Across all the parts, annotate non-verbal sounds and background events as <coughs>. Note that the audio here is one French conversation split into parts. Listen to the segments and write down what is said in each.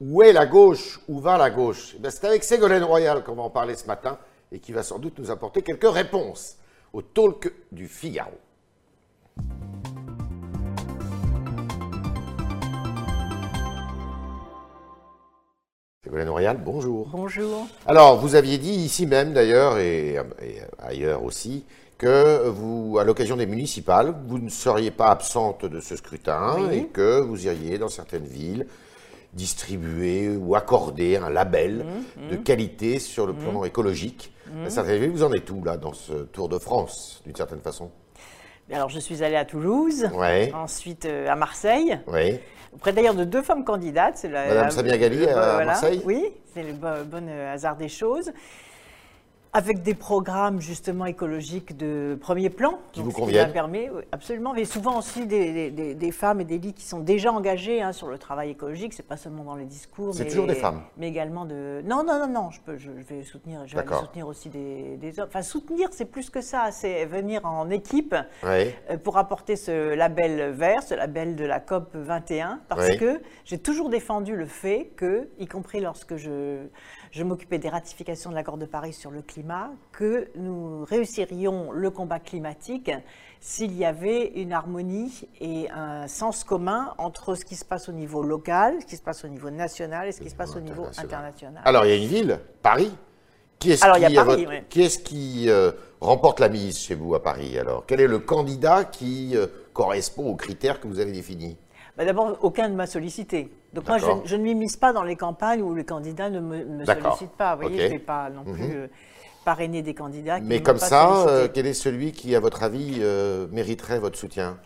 Où est la gauche? Où va la gauche? Eh C'est avec Ségolène Royal qu'on va en parler ce matin et qui va sans doute nous apporter quelques réponses au talk du Figaro. Ségolène Royal, bonjour. Bonjour. Alors, vous aviez dit ici même d'ailleurs, et, et ailleurs aussi, que vous, à l'occasion des municipales, vous ne seriez pas absente de ce scrutin Oui. et que vous iriez dans certaines villes distribuer ou accorder un label Mmh, de qualité sur le plan écologique. À certaines villes, vous en êtes où là dans ce Tour de France, d'une certaine façon? Alors, je suis allée à Toulouse, Ouais, ensuite euh, à Marseille, ouais. auprès d'ailleurs de deux femmes candidates. c'est la- Madame Samia Ghali le- à Marseille? Oui, c'est le bon, bon, euh, hasard des choses. Avec des programmes justement écologiques de premier plan. Qui vous conviennent permis, oui, Absolument, mais souvent aussi des, des- des- des femmes et des lits qui sont déjà engagées hein, sur le travail écologique. C'est pas seulement dans les discours. C'est toujours des femmes Mais également de. Non, non, non, non. Je, peux, je, je vais soutenir. Je vais soutenir aussi des, des hommes. Enfin, soutenir, c'est plus que ça. C'est venir en équipe. Euh, pour apporter ce label vert, ce label de la COP 21, parce Oui. que j'ai toujours défendu le fait que, y compris lorsque je, je m'occupais des ratifications de l'accord de Paris sur le climat, que nous réussirions le combat climatique s'il y avait une harmonie et un sens commun entre ce qui se passe au niveau local, ce qui se passe au niveau national et ce qui se passe au niveau international. Alors, il y a une ville, Paris. Qui est-ce votre- ouais. qui euh, remporte la mise chez vous à Paris alors? Quel est le candidat qui euh, correspond aux critères que vous avez définis? Bah, D'abord, aucun ne m'a sollicité. Donc moi, je, je ne m'immisce pas dans les campagnes où les candidats ne me, sollicitent pas. Vous voyez, je ne vais pas non plus euh, parrainer des candidats qui Mais comme pas ça, euh, quel est celui qui, à votre avis, euh, mériterait votre soutien?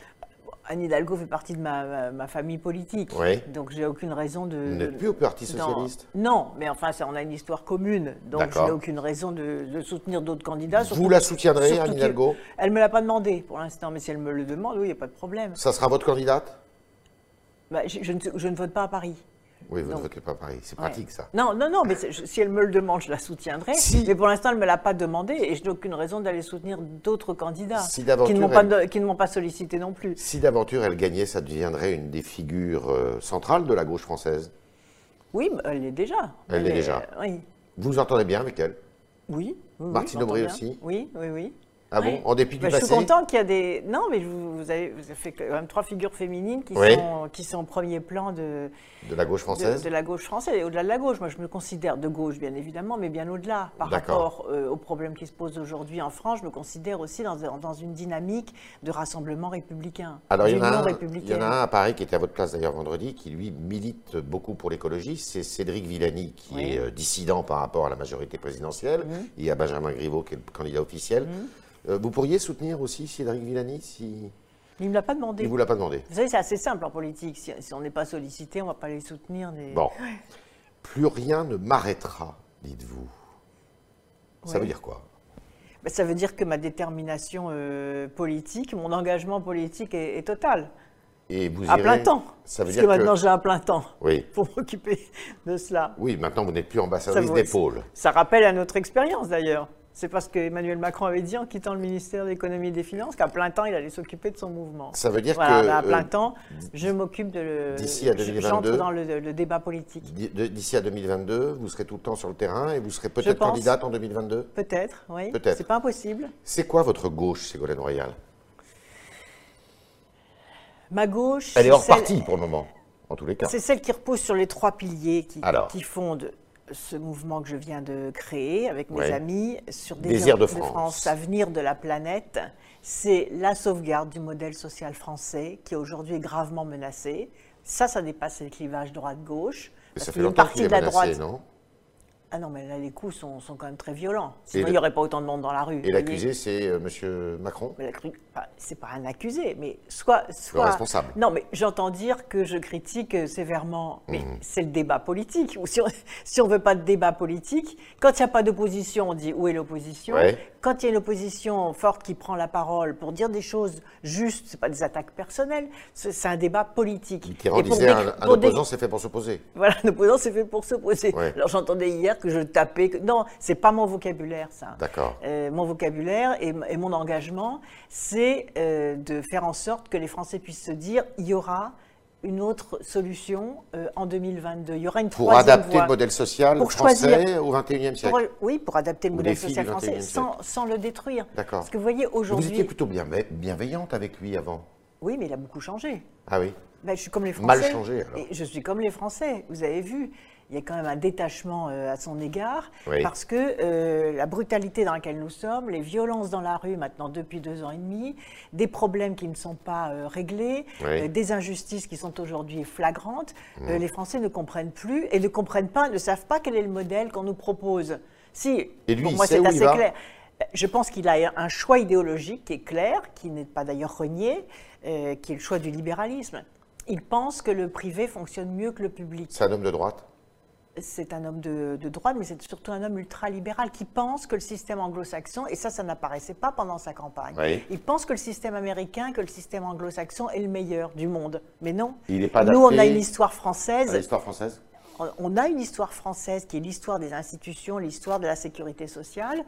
Anne Hidalgo fait partie de ma, ma- ma famille politique. Oui. Donc j'ai aucune raison de... Vous n'êtes plus au Parti dans- Socialiste? Non, mais enfin, ça, on a une histoire commune. Donc je n'ai aucune raison de, de soutenir d'autres candidats. Vous surtout- la soutiendrez, Anne Hidalgo? Elle ne me l'a pas demandé pour l'instant, mais si elle me le demande, oui, il n'y a pas de problème. Ça sera votre candidate? Bah, je, je ne, je ne vote pas à Paris. Oui, vous ne votez pas à Paris. C'est Ouais. pratique, ça. Non, non, non, mais je- si elle me le demande, je la soutiendrai. Si. Mais pour l'instant, elle ne me l'a pas demandé et je n'ai aucune raison d'aller soutenir d'autres candidats Si qui ne m'ont pas, elle- de- qui ne m'ont pas sollicité non plus. Si d'aventure elle gagnait, ça deviendrait une des figures euh, centrales de la gauche française. Oui, mais elle l'est déjà. Elle l'est est- déjà. Oui. Vous vous entendez bien avec elle? Oui. oui, Martine Aubry aussi? Oui, oui, oui. Ah bon Oui. En dépit du Bah, je passé suis contente qu'il y a des. Non, mais vous, vous avez, vous avez fait quand même trois figures féminines qui, Oui. sont, qui sont au premier plan de, de la gauche française de la gauche française et au-delà de la gauche. Moi, je me considère de gauche, bien évidemment, mais bien au-delà. Par rapport euh, aux problèmes qui se posent aujourd'hui en France, je me considère aussi dans, dans une dynamique de rassemblement républicain. Alors, il y, en a un, il y en républicaine. a un à Paris qui était à votre place d'ailleurs vendredi, qui lui milite beaucoup pour l'écologie. C'est Cédric Villani, qui Oui. est euh, dissident par rapport à la majorité présidentielle. Il y a Benjamin Griveaux, qui est le candidat officiel. Euh, vous pourriez soutenir aussi Cédric Villani si Il ne me l'a pas demandé. il ne vous l'a pas demandé Vous savez, c'est assez simple en politique. Si, si on n'est pas sollicité, on ne va pas les soutenir. Bon. Plus rien ne m'arrêtera, dites-vous. Ça Ouais. veut dire quoi? Ben, ça veut dire que ma détermination euh, politique, mon engagement politique est, est total. Et vous À irez- plein temps. Ça veut Parce dire que que... maintenant, j'ai un plein temps Oui. <laughs> pour m'occuper de cela. oui, maintenant vous n'êtes plus ambassadrice d'épaule. Ça rappelle à notre expérience d'ailleurs. C'est parce que Emmanuel Macron avait dit en quittant le ministère de l'économie et des Finances qu'à plein temps, il allait s'occuper de son mouvement. Ça veut dire Voilà, que à plein euh, temps, je m'occupe de. le- d'ici à je- 2022, J'entre dans le, le débat politique. d'ici à 2022, vous serez tout le temps sur le terrain et vous serez peut-être candidate en 2022 Peut-être, oui. Peut-être. C'est pas impossible. C'est quoi votre gauche, Ségolène Royal? Ma gauche. Elle est hors celle- parti pour le moment, en tous les cas. C'est celle qui repose sur les trois piliers qui, Alors. qui fondent ce mouvement que je viens de créer avec mes Ouais. amis sur Désir de France. avenir de la planète. C'est la sauvegarde du modèle social français qui aujourd'hui est gravement menacé. Ça, ça dépasse les clivages droite-gauche. Parce ça qu'il fait y a une longtemps partie de la menacé, droite. non? Ah non, mais là, les coups sont, sont quand même très violents. Sinon, le- il n'y aurait pas autant de monde dans la rue. Et l'accusé, c'est euh, Monsieur Macron c'est pas un accusé, mais soit, soit responsable. Non, mais j'entends dire que je critique euh, sévèrement, mais Mmh. c'est le débat politique. Ou si on <laughs> si on veut pas de débat politique, quand il n'y a pas d'opposition, on dit où est l'opposition. Ouais. Quand il y a une opposition forte qui prend la parole pour dire des choses justes, c'est pas des attaques personnelles, c'est un débat politique. Mitterrand disait un, un opposant, c'est fait pour s'opposer. voilà, un opposant, c'est fait pour s'opposer. Ouais. Alors j'entendais hier que je tapais. Que... Non, c'est pas mon vocabulaire, ça. D'accord. Euh, mon vocabulaire et, et mon engagement, c'est euh, de faire en sorte que les Français puissent se dire il y aura une autre solution euh, en 2022. Il y aura une Pour adapter voie. le modèle social Pour français choisir- au XXIe siècle. Pour- oui, pour adapter le modèle social français 21e sans, sans le détruire. D'accord. Parce que vous voyez, Vous aujourd'hui. étiez plutôt bien- bienveillante avec lui avant. Oui, mais il a beaucoup changé. Ah oui Ben, je suis comme les Français. Mal changé, alors. Et je suis comme les Français. Vous avez vu, il y a quand même un détachement euh, à son égard Oui. parce que euh, la brutalité dans laquelle nous sommes, les violences dans la rue maintenant depuis deux ans et demi, des problèmes qui ne sont pas euh, réglés, Oui. des injustices qui sont aujourd'hui flagrantes, Mmh. les Français ne comprennent plus et ne comprennent pas, ne savent pas quel est le modèle qu'on nous propose. Si, Et lui, pour moi c'est assez clair. Je pense qu'il a un choix idéologique qui est clair, qui n'est pas d'ailleurs renié, qui est le choix du libéralisme. Il pense que le privé fonctionne mieux que le public. C'est un homme de droite C'est un homme de, de droite, mais c'est surtout un homme ultralibéral qui pense que le système anglo-saxon, et ça, ça n'apparaissait pas pendant sa campagne, Oui. il pense que le système américain, que le système anglo-saxon est le meilleur du monde. Mais non. Il n'est pas Nous, on a une histoire française l'histoire française? On a une histoire française qui est l'histoire des institutions, l'histoire de la sécurité sociale,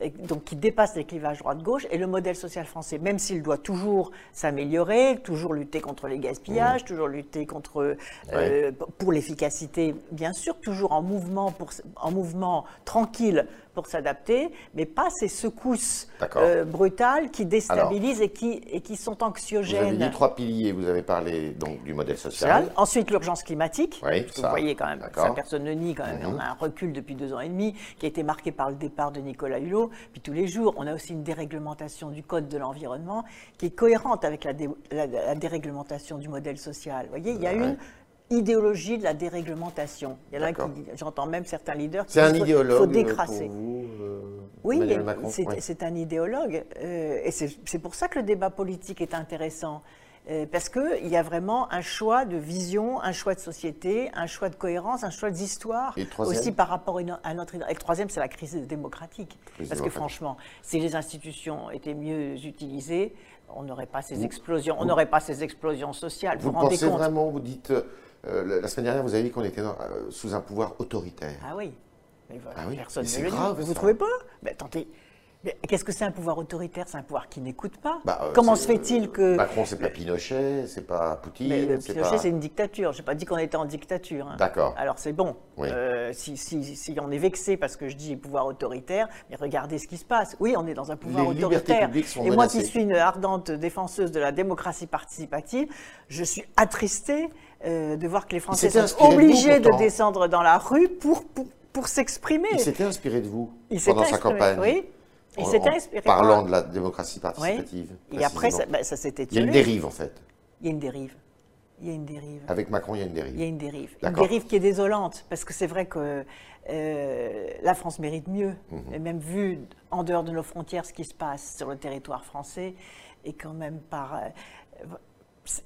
et donc qui dépasse les clivages droite-gauche, et le modèle social français, même s'il doit toujours s'améliorer, toujours lutter contre les gaspillages, toujours lutter contre euh, pour l'efficacité, bien sûr, toujours en mouvement, pour, en mouvement tranquille pour s'adapter, mais pas ces secousses euh, brutales qui déstabilisent et, qui, et qui sont Vous avez anxiogènes. dit trois piliers. Vous avez parlé donc du modèle social. Ensuite, l'urgence climatique. Oui, ça. vous voyez quand même, D'accord. ça personne ne nie quand même. On a un recul depuis deux ans et demi qui a été marqué par le départ de Nicolas Hulot. Puis tous les jours, on a aussi une déréglementation du code de l'environnement qui est cohérente avec la, dé- la- la déréglementation du modèle social. Vous voyez, il y a Ouais. une idéologie de la déréglementation. Il y en a qui, j'entends même certains leaders qui C'est un faut euh, décrasser. pour vous, euh, Oui, c'est Ouais. un idéologue. euh, et c'est pour ça que le débat politique est intéressant. Euh, parce qu'il y a vraiment un choix de vision, un choix de société, un choix de cohérence, un choix d'histoire. Et le troisième Aussi par rapport à notre. Et le troisième, c'est la crise démocratique. Crise parce que franchement, si les institutions étaient mieux utilisées, on n'aurait pas ces explosions. On n'aurait pas ces explosions sociales. Vous Vous pensez compte vraiment, vous dites, euh, la- semaine dernière, vous avez dit qu'on était dans- euh, sous un pouvoir autoritaire. Ah oui. Mais voilà, Ah oui, personne ne le dit. Vous ça. trouvez pas? Mais attendez. Qu'est-ce que c'est un pouvoir autoritaire? C'est un pouvoir qui n'écoute pas. Bah, euh, Comment se fait-il que. Macron, c'est pas Pinochet, c'est pas Poutine, Mais le Pinochet, pas... c'est une dictature. Je n'ai pas dit qu'on était en dictature. hein. D'accord. Alors c'est bon. Oui. Euh, si, si- si on est vexé parce que je dis pouvoir autoritaire, mais regardez ce qui se passe. Oui, on est dans un pouvoir Les autoritaire. sont Et moi qui suis une ardente défenseuse de la démocratie participative, je suis attristée euh, de voir que les Français sont obligés de, descendre dans la rue pour, pour, pour s'exprimer. Il s'était inspiré de vous pendant sa campagne. Oui. En- inspiré. Parlant de la démocratie oui. participative. Et après, ça, bah, ça Il y a une dérive, en fait. Il y a une dérive. Il y a une dérive. Avec Macron, il y a une dérive. Il y a une dérive. Une dérive qui est désolante, parce que c'est vrai que euh, la France mérite mieux. Mhm. Et même vu en dehors de nos frontières ce qui se passe sur le territoire français, et quand même par. euh,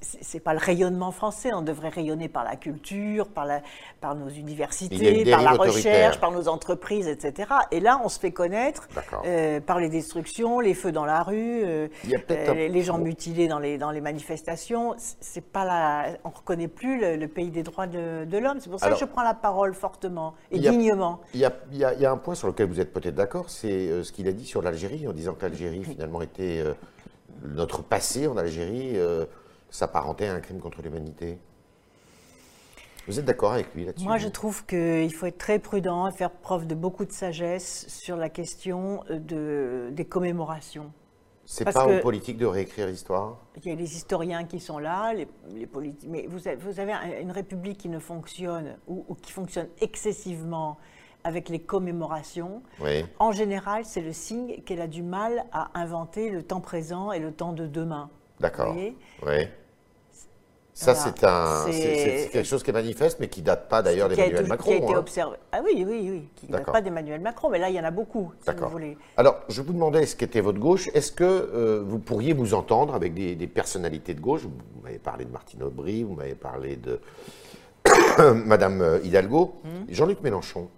c'est pas le rayonnement français, on devrait rayonner par la culture, par, la, par nos universités, par la recherche, par nos entreprises, etc. Et là, on se fait connaître euh, par les destructions, les feux dans la rue, euh, euh, les, les gens mutilés dans les, dans les manifestations. C'est pas la, on reconnaît plus le, le pays des droits de, de l'homme. C'est pour ça Alors- que je prends la parole fortement et Il y a- dignement. Il y, a, il y a- il y a un point sur lequel vous êtes peut-être d'accord, c'est ce qu'il a dit sur l'Algérie, en disant que l'Algérie finalement était notre passé en Algérie s'apparentait à un crime contre l'humanité. Vous êtes d'accord avec lui là-dessus Moi, je trouve qu'il faut être très prudent et faire preuve de beaucoup de sagesse sur la question de, des commémorations. C'est pas aux politiques de réécrire l'histoire? Il y a les historiens qui sont là, les, les politiques. Mais vous avez, vous avez un- une république qui ne fonctionne ou, ou qui fonctionne excessivement avec les commémorations. Oui. En général, c'est le signe qu'elle a du mal à inventer le temps présent et le temps de demain. D'accord. Oui. Ça, Voilà. c'est un, quelque chose qui est manifeste, mais qui date pas d'ailleurs d'Emmanuel Macron. qui a été hein. observé. Ah oui, oui, oui, qui ne date pas d'Emmanuel Macron, mais là, il y en a beaucoup, si vous voulez. Alors, je vous demandais ce qu'était votre gauche. Est-ce que euh, vous pourriez vous entendre avec des, des personnalités de gauche? Vous m'avez parlé de Martine Aubry, vous m'avez parlé de <coughs> Madame euh, Hidalgo, Hmm. Jean-Luc Mélenchon.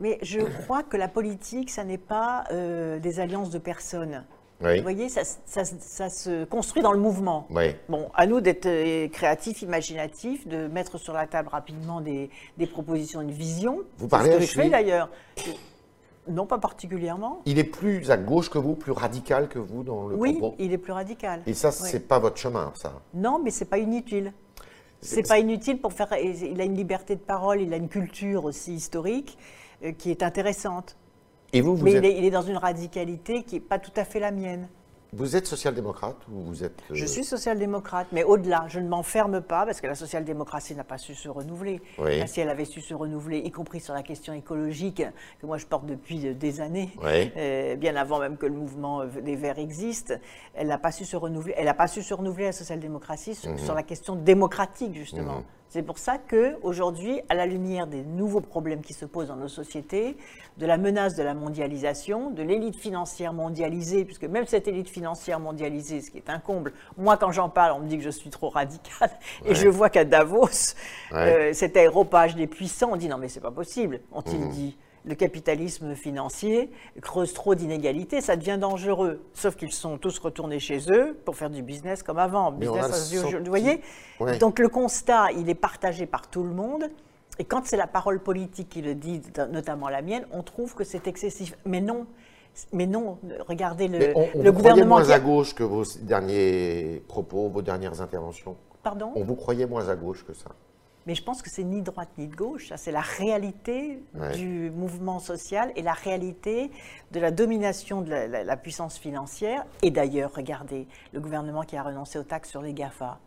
Mais je crois que la politique, ça n'est pas euh, des alliances de personnes. Oui. Vous voyez, ça, ça- ça se construit dans le mouvement. Oui. Bon, à nous d'être euh, créatifs, imaginatifs, de mettre sur la table rapidement des, des propositions, une vision. Vous parlez ce que avec je fais d'ailleurs. Non, pas particulièrement. Il est plus à gauche que vous, plus radical que vous dans le Oui, propos il est plus radical. Et ça, Oui. c'est pas votre chemin, ça. Non, mais c'est pas inutile. C'est pas inutile pour faire. Il a une liberté de parole, il a une culture aussi historique euh, qui est intéressante. Et vous, vous mais êtes, il, est, il est dans une radicalité qui n'est pas tout à fait la mienne. vous êtes social-démocrate ou vous êtes... euh, Je suis social-démocrate, mais au-delà, je ne m'enferme pas parce que la social-démocratie n'a pas su se renouveler. Oui. Si elle avait su se renouveler, y compris sur la question écologique que moi je porte depuis euh, des années, Oui. euh, bien avant même que le mouvement des Verts existe, elle n'a pas su se renouveler. Elle n'a pas su se renouveler la social-démocratie sur, sur la question démocratique justement. Mhm. C'est pour ça que aujourd'hui, à la lumière des nouveaux problèmes qui se posent dans nos sociétés, de la menace de la mondialisation, de l'élite financière mondialisée, puisque même cette élite financière mondialisée, ce qui est un comble, moi quand j'en parle, on me dit que je suis trop radicale, et je vois qu'à Davos, Ouais. euh, cet aéropage des puissants, on dit non mais c'est pas possible, ont-ils Mhm. dit. Le capitalisme financier creuse trop d'inégalités, ça devient dangereux. Sauf qu'ils sont tous retournés chez eux pour faire du business comme avant. Mais Business as usual. senti- Vous voyez Ouais. Donc le constat, il est partagé par tout le monde. Et quand c'est la parole politique qui le dit, notamment la mienne, on trouve que c'est excessif. Mais non, mais non. Regardez le, on, on le vous croyait gouvernement. moins a- à gauche que vos derniers propos, vos dernières interventions? Pardon? On vous croyait moins à gauche que ça Mais je pense que c'est ni de droite ni de gauche. C'est la réalité Ouais. du mouvement social et la réalité de la domination de la, la- la puissance financière. Et d'ailleurs, regardez, le gouvernement qui a renoncé aux taxes sur les GAFA.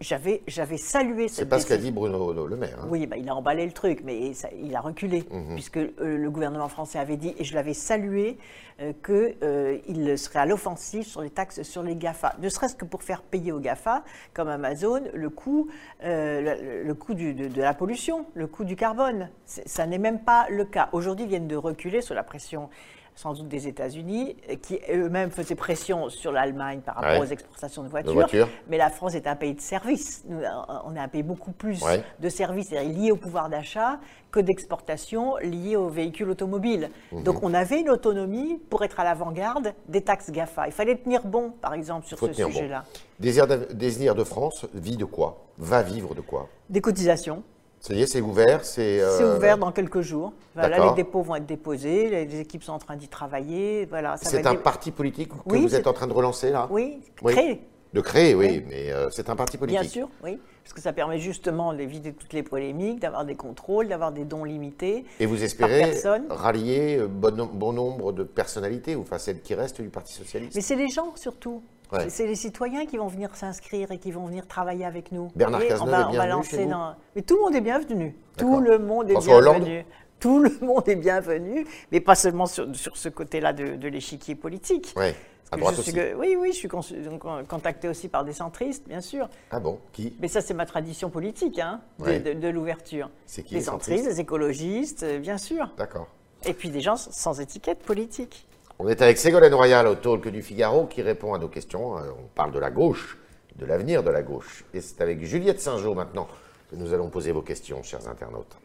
J'avais, j'avais salué Mhm. C'est cette pas ce qu'a dit Bruno Le- Maire. hein. Oui, bah, il a emballé le truc, mais ça- il a reculé, Mhm. puisque euh, le gouvernement français avait dit, et je l'avais salué, euh, qu'il serait à l'offensive sur les taxes sur les GAFA. Ne serait-ce que pour faire payer aux GAFA, comme Amazon, le coût, euh, le, le coût du- de, de la pollution, le coût du carbone. Ça n'est même pas le cas. Aujourd'hui, ils viennent de reculer sous la pression sans doute des États-Unis, qui eux-mêmes faisaient pression sur l'Allemagne par rapport Ouais. aux exportations de De voitures. Mais la France est un pays de services. Nous, on est un pays beaucoup plus Ouais. de services liés au pouvoir d'achat que d'exportation liés aux véhicules automobiles. Mhm. Donc on avait une autonomie pour être à l'avant-garde des taxes GAFA. Il fallait tenir bon, par exemple, sur Faut ce tenir bon. sujet-là. Désir, d'av- Désir de France vit de quoi? Va vivre de quoi? Des cotisations. Ça y est, c'est ouvert C'est euh, C'est ouvert dans quelques jours. Voilà, les dépôts vont être déposés, les, les équipes sont en train d'y travailler. Voilà, C'est un parti politique que Oui, vous êtes en train de relancer là? Oui, Oui. créé. De créer, oui, Oui. mais euh, c'est un parti politique. Bien sûr, oui. Parce que ça permet justement d'éviter toutes les polémiques, d'avoir des contrôles, d'avoir des dons limités. Et vous espérez rallier euh, bon nombre de personnalités, ou enfin celles qui restent du Parti Socialiste? Mais c'est les gens surtout. Ouais. C'est- les citoyens qui vont venir s'inscrire et qui vont venir travailler avec nous. Bernard Cazeneuve on va, est on va lancer chez dans- Mais tout le monde est bienvenu. Tout le monde est François Hollande bienvenu. Tout le monde est bienvenu, mais pas seulement sur, sur ce côté-là de, de l'échiquier politique. Oui, à droite suis oui, oui, je suis euh, contacté aussi par des centristes, bien sûr. Ah bon Qui? Mais ça, c'est ma tradition politique, hein, de, Ouais. de- de l'ouverture. C'est qui Les les centristes, centristes? les écologistes, euh, bien sûr. D'accord. Et puis des gens sans étiquette politique. On est avec Ségolène Royal au Talk du Figaro qui répond à nos questions. Euh, On parle de la gauche, de l'avenir de la gauche. Et c'est avec Juliette Saint-Jean maintenant que nous allons poser vos questions, chers internautes.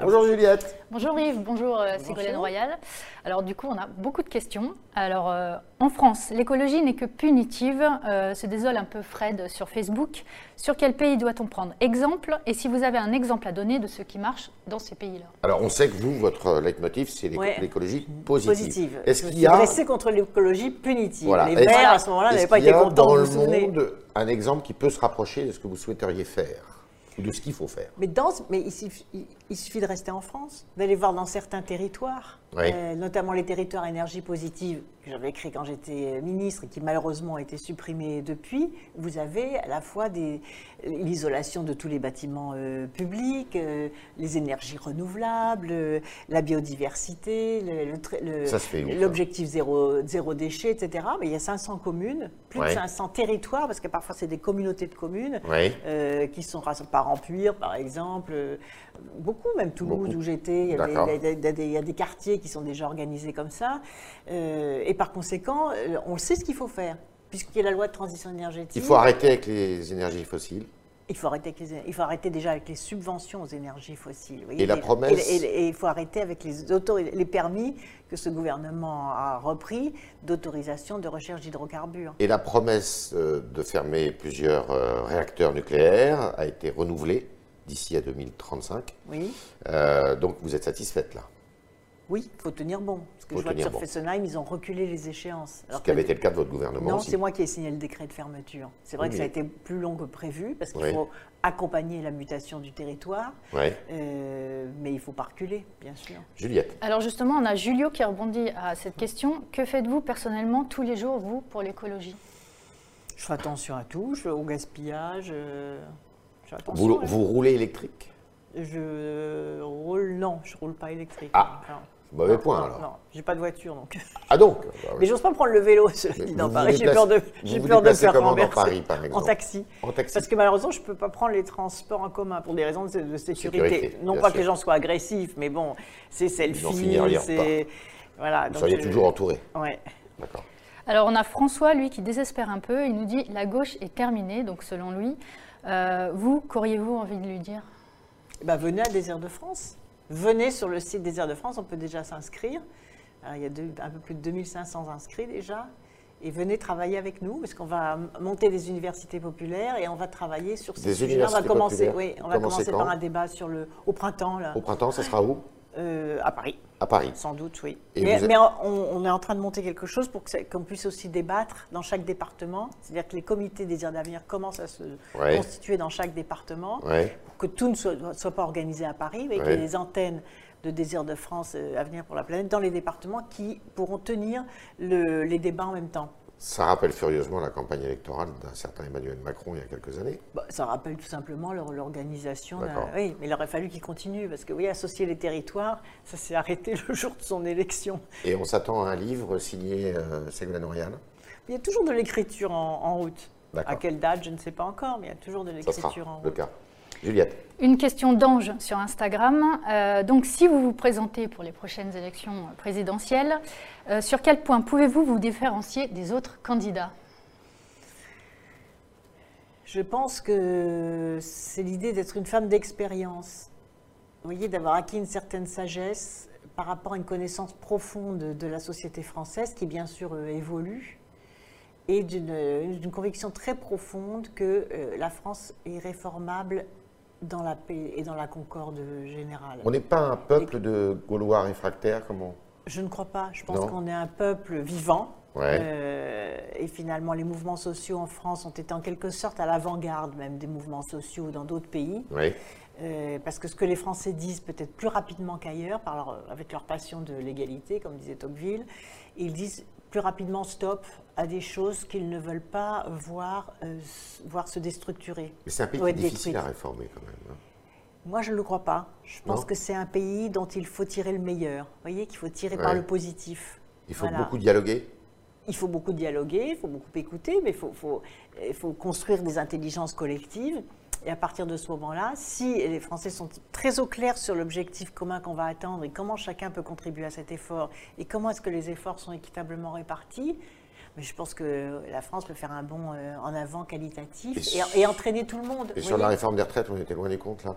Bonjour Juliette. Bonjour Yves, bonjour euh, Ségolène Royal. Alors du coup, on a beaucoup de questions. Alors euh, en France, l'écologie n'est que punitive, euh, se désole un peu Fred sur Facebook. Sur quel pays doit-on prendre exemple? Et si vous avez un exemple à donner de ce qui marche dans ces pays-là? Alors on sait que vous, votre leitmotiv, c'est Ouais. l'écologie positive. Positive. Est-ce qu'il y a, contre l'écologie punitive. Voilà. Les Verts, à ce moment-là, n'avaient pas été a contents, dans vous le vous souvenez? monde un exemple qui peut se rapprocher de ce que vous souhaiteriez faire ou de ce qu'il faut faire? Mais, dans, mais il, suffit, il- il suffit de rester en France, d'aller voir dans certains territoires, Oui. euh, notamment les territoires énergie positive, que j'avais écrit quand j'étais ministre et qui malheureusement ont été supprimés depuis. Vous avez à la fois des- l'isolation de tous les bâtiments euh, publics, euh, les énergies renouvelables, euh, la biodiversité, l'objectif zéro, zéro déchet, etc. Mais il y a 500 communes, plus de 500 territoires, parce que parfois c'est des communautés de communes Oui. euh, qui sont rassemblement par Empire, par exemple, euh, beaucoup, même Toulouse Beaucoup. où j'étais, il y, il a des- quartiers qui sont déjà organisés comme ça, Euh, et par conséquent, euh, on sait ce qu'il faut faire, puisqu'il y a la loi de transition énergétique. Il faut arrêter avec les énergies fossiles. Il faut, arrêter il faut arrêter déjà avec les subventions aux énergies fossiles. et la promesse et, il faut arrêter avec les, les permis que ce gouvernement a repris d'autorisation de recherche d'hydrocarbures. Et la promesse euh, de fermer plusieurs réacteurs nucléaires a été renouvelée d'ici à 2035. Oui. Euh, donc vous êtes satisfaite là? Oui, il faut tenir bon. Parce que je vois que sur Fessenheim, ils ont reculé les échéances. Ce qui avait été le cas de votre gouvernement Non, c'est moi qui ai signé le décret de fermeture. C'est vrai que ça a été plus long que prévu, parce qu'il faut accompagner la mutation du territoire. Euh, mais il ne faut pas reculer, bien sûr. Juliette. Alors justement, on a Julio qui rebondit à cette question. Que faites-vous personnellement tous les jours, vous, pour l'écologie? Je fais attention à tout, je, au gaspillage. Euh, vous, vous roulez électrique je roule, non, je roule pas électrique. Ah. Mauvais point alors. Non, j'ai pas de voiture donc. Ah donc <laughs> bah Mais j'ose pas prendre le vélo dans Paris. J'ai peur de, j'ai peur de faire dans Paris, par exemple en taxi. En taxi. Parce que malheureusement, je peux pas prendre les transports en commun pour des raisons de, sécurité. non pas que les gens soient agressifs, mais bon, c'est selfie, c'est voilà. Vous seriez toujours entouré. Ouais. D'accord. Alors on a François, lui, qui désespère un peu. Il nous dit la gauche est terminée, donc selon lui. Euh, vous, qu'auriez-vous envie de lui dire? Bah, venez à Désert de France. Venez sur le site Désert de France, on peut déjà s'inscrire. Il y a un peu plus de 2500 inscrits déjà. Et venez travailler avec nous, parce qu'on va monter des universités populaires et on va travailler sur ces sujets-là. On va commencer, oui, on va commencer par un débat sur le, au printemps. Là. Au printemps, ça sera où? Euh, À Paris. À Paris. Sans doute, oui. mais, on, est en train de monter quelque chose pour qu'on puisse aussi débattre dans chaque département. C'est-à-dire que les comités désirs d'avenir commencent à se constituer dans chaque département pour que tout ne soit, pas organisé à Paris, mais qu'il y ait des antennes de désir de France euh, Avenir pour la planète dans les départements qui pourront tenir les débats en même temps. Ça rappelle furieusement la campagne électorale d'un certain Emmanuel Macron il y a quelques années. Bah, ça rappelle tout simplement l'organisation. Oui, mais il aurait fallu qu'il continue parce que oui, associer les territoires, ça s'est arrêté le jour de son élection. Et on s'attend à un livre signé euh, Ségolène Royal Il y a toujours de l'écriture en, route. À quelle date, je ne sais pas encore, mais il y a toujours de l'écriture en route. le cas. Juliette. Une question d'Ange sur Instagram. Euh, donc, si vous vous présentez pour les prochaines élections présidentielles, euh, sur quel point pouvez-vous vous différencier des autres candidats? Je pense que c'est l'idée d'être une femme d'expérience. Vous voyez, d'avoir acquis une certaine sagesse par rapport à une connaissance profonde de la société française, qui bien sûr euh, évolue, et d'une conviction très profonde que la France est réformable dans la paix et dans la concorde générale. On n'est pas un peuple de Gaulois réfractaires comme Je ne crois pas. Je pense qu'on est un peuple vivant. Euh, et finalement, les mouvements sociaux en France ont été en quelque sorte à l'avant-garde même des mouvements sociaux dans d'autres pays. Euh, parce que ce que les Français disent peut-être plus rapidement qu'ailleurs, avec leur passion de l'égalité, comme disait Tocqueville, ils disent plus rapidement stop à des choses qu'ils ne veulent pas voir, euh, voir se déstructurer. Mais c'est un pays difficile à réformer quand même. Hein. Moi, je ne le crois pas. Je pense que c'est un pays dont il faut tirer le meilleur. Vous voyez qu'il faut tirer par le positif. Il faut beaucoup dialoguer il faut beaucoup dialoguer, il faut beaucoup écouter, mais il faut, faut, il faut construire des intelligences collectives. Et à partir de ce moment-là, si les Français sont très au clair sur l'objectif commun qu'on va atteindre et comment chacun peut contribuer à cet effort et comment est-ce que les efforts sont équitablement répartis, mais je pense que la France peut faire un bond euh, en avant qualitatif et, entraîner tout le monde. Et sur la réforme des retraites, on était loin des comptes là?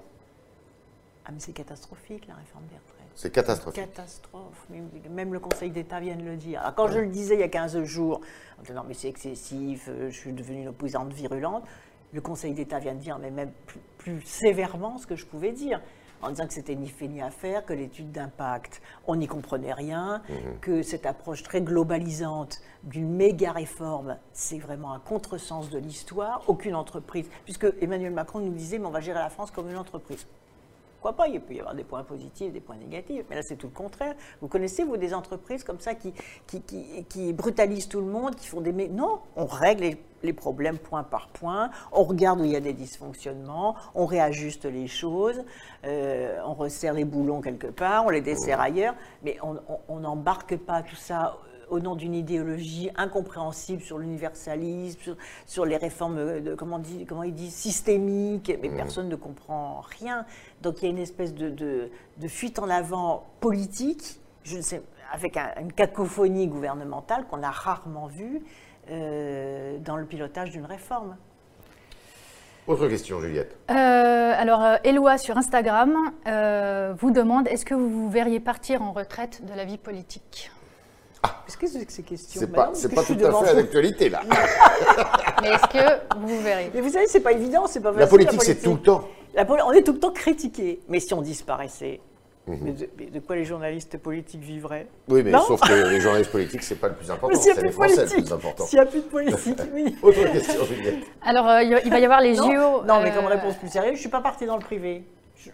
Ah mais c'est catastrophique la réforme des retraites. C'est catastrophique. Catastrophe. Même le Conseil d'État vient de le dire. quand je le disais il y a 15 jours, on disait non mais c'est excessif, euh, je suis devenue une opposante virulente le Conseil d'État vient de dire, mais même plus, sévèrement ce que je pouvais dire en disant que c'était ni fait ni à faire, que l'étude d'impact, on n'y comprenait rien, mmh. que cette approche très globalisante d'une méga réforme, c'est vraiment un contresens de l'histoire. Aucune entreprise, puisque Emmanuel Macron nous disait, mais on va gérer la France comme une entreprise. Pourquoi pas Il peut y avoir des points positifs, des points négatifs. Mais là, c'est tout le contraire. Vous connaissez, vous, des entreprises comme ça qui, qui, brutalisent tout le monde, qui font des... Non, on règle les, problèmes point par point, on regarde où il y a des dysfonctionnements, on réajuste les choses, euh, on resserre les boulons quelque part, on les dessert ailleurs, mais on n'embarque pas tout ça au nom d'une idéologie incompréhensible sur l'universalisme, sur, les réformes, euh, de, comment, dit, comment il dit, systémiques, mais mmh. personne ne comprend rien. Donc il y a une espèce de, fuite en avant politique, je ne sais, avec une cacophonie gouvernementale qu'on a rarement vue euh, dans le pilotage d'une réforme. Autre question, Juliette. Euh, alors, Eloi sur Instagram euh, vous demande est-ce que vous vous verriez partir en retraite de la vie politique? Qu'est-ce que c'est que ces questions C'est pas, c'est pas tout à fait à l'actualité, là. <laughs> Mais est-ce que vous verriez Mais vous savez, c'est pas évident, c'est pas facile. La politique, c'est tout le temps. La poli- on est tout le temps critiqué. Mais si on disparaissait, Mhm. mais de, mais de quoi les journalistes politiques vivraient Oui, mais Non. sauf que les journalistes politiques, c'est pas le plus important. Mais s'il n'y a C'est plus les de Français le politique, plus important. s'il n'y a plus de politique, oui. <laughs> Autre question, Juliette. Alors, euh, il va y avoir les JO. non, mais euh, comme réponse plus sérieuse, je ne suis pas partie dans le privé.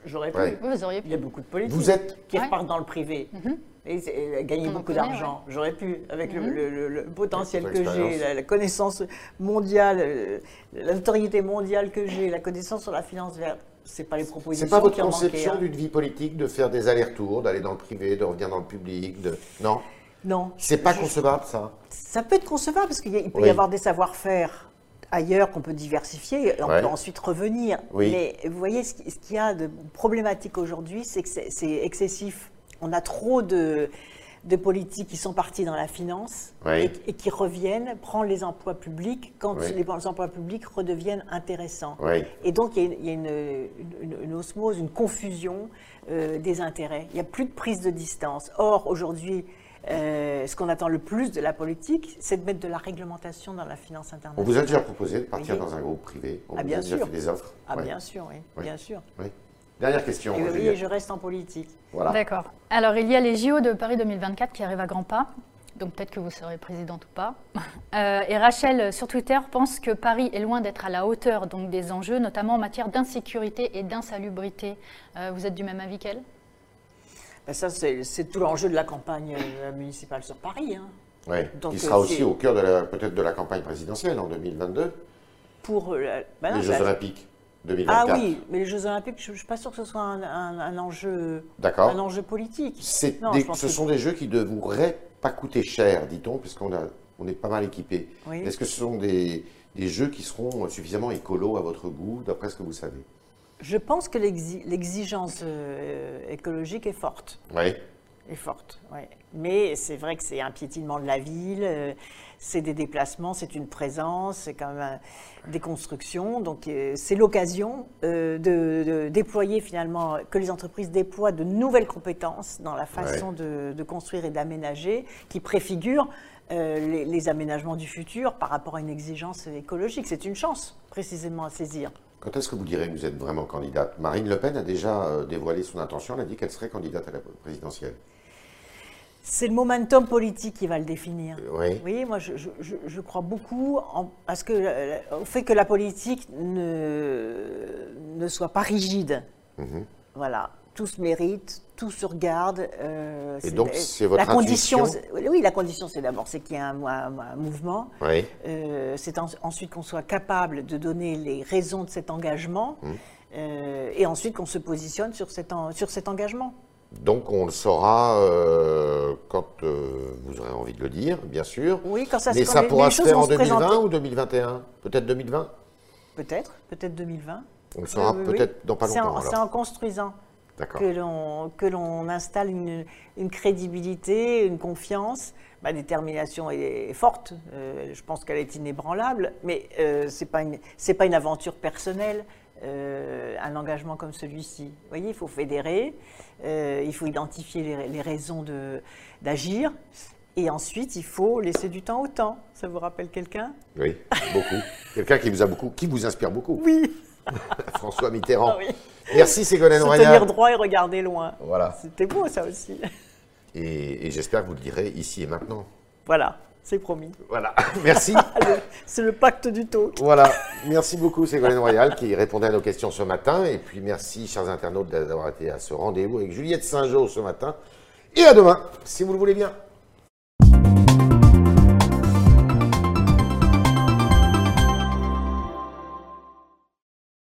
J'aurais pu. Ouais. vous auriez Il y a beaucoup de politiques Vous êtes qui Ouais. repartent dans le privé. C'est- et gagner On en beaucoup d'argent. J'aurais pu, avec le, le- le- le potentiel que j'ai, la, la connaissance mondiale, euh, la notoriété mondiale que j'ai, la connaissance sur la finance verte. C'est pas les propositions C'est pas votre qui conception hein. d'une vie politique de faire des allers-retours, d'aller dans le privé, de revenir dans le public, de... Non? Non. C'est pas Je- concevable, ça? Ça peut être concevable parce qu'il peut Oui. y avoir des savoir-faire ailleurs qu'on peut diversifier et on Ouais. peut ensuite revenir. Oui. Mais vous voyez, ce qui- ce qu'il y a de problématique aujourd'hui, c'est que c'est excessif. On a trop de, de politiques qui sont partis dans la finance Oui. et, et qui reviennent prendre les emplois publics quand Oui. les emplois publics redeviennent intéressants. Oui. Et donc, il y a, une, il y a une- une- une osmose, une confusion euh, des intérêts. Il n'y a plus de prise de distance. Or, aujourd'hui, euh, ce qu'on attend le plus de la politique, c'est de mettre de la réglementation dans la finance On internationale. vous a déjà proposé de partir dans un groupe privé On Ah, vous bien a déjà sûr. fait des offres Ah, Ouais. bien sûr, oui. Oui. Bien sûr. Dernière question. Oui, je reste en politique. Voilà. D'accord. Alors, il y a les JO de Paris 2024 qui arrivent à grands pas. Donc peut-être que vous serez présidente ou pas. <laughs> Euh, et Rachel euh, sur Twitter pense que Paris est loin d'être à la hauteur donc des enjeux, notamment en matière d'insécurité et d'insalubrité. Euh, vous êtes du même avis qu'elle? Ben, ça, c'est tout l'enjeu de la campagne municipale sur Paris. Hein. Oui, qui sera aussi au cœur peut-être de la campagne présidentielle en 2022. Pour la... les Jeux ben, Olympiques. Ah oui, mais les Jeux Olympiques, je ne suis pas sûr que ce soit un, enjeu, un enjeu politique. Non, ce sont des Jeux qui ne devraient pas coûter cher, dit-on, puisqu'on on est pas mal équipé. Est-ce que ce sont des, des, jeux qui seront suffisamment écolos à votre goût, d'après ce que vous savez? Je pense que l'exigence euh, écologique est forte. Oui. Est forte, ouais. Mais c'est vrai que c'est un piétinement de la ville, euh, c'est des déplacements, c'est une présence, c'est quand même un- des constructions. Donc euh, c'est l'occasion euh, de, de déployer finalement, que les entreprises déploient de nouvelles compétences dans la façon de, de construire et d'aménager qui préfigurent les, les aménagements du futur par rapport à une exigence écologique. C'est une chance précisément à saisir. Quand est-ce que vous direz que vous êtes vraiment candidate? Marine Le Pen a déjà dévoilé son intention, elle a dit qu'elle serait candidate à la présidentielle. C'est le momentum politique qui va le définir. Euh, Oui. Oui, moi je, je- je- je crois beaucoup en- à ce que, euh, au fait que la politique ne, ne soit pas rigide. Mhm. Voilà, tout se mérite, tout se regarde. euh, Et donc, c'est votre la condition. Oui, la condition, c'est d'abord c'est qu'il y ait un, un- un mouvement. Oui. Euh, c'est en- ensuite qu'on soit capable de donner les raisons de cet engagement. Mmh. euh, et ensuite qu'on se positionne sur cet, en- sur cet engagement. Donc on le saura euh, quand euh, vous aurez envie de le dire, bien sûr. Oui, quand ça se- Mais ça pourra se faire en se 2020 présenter. ou 2021 Peut-être 2020 Peut-être, peut-être 2020. On le saura Oui, oui, oui. peut-être dans pas longtemps. C'est en construisant que l'on installe une, une crédibilité, une confiance. Ma détermination est forte. euh, je pense qu'elle est inébranlable, mais euh, c'est pas pas une aventure personnelle. Euh, un engagement comme celui-ci. Vous voyez, il faut fédérer, euh, il faut identifier les, les raisons d'agir, et ensuite il faut laisser du temps au temps. Ça vous rappelle quelqu'un? Oui, beaucoup. <laughs> Quelqu'un qui vous a beaucoup, qui vous inspire beaucoup. Oui. <laughs> François Mitterrand. Ah oui. Merci Ségolène Se Royal. tenir droit et regarder loin. Voilà. C'était beau ça aussi. Et, et j'espère que vous le direz ici et maintenant. Voilà, c'est promis. Voilà. <laughs> Merci. <laughs> C'est le pacte du talk. Voilà. <laughs> Merci beaucoup Ségolène Royal qui répondait à nos questions ce matin. Et puis merci, chers internautes, d'avoir été à ce rendez-vous avec Juliette Saint-Jean ce matin. Et à demain, si vous le voulez bien.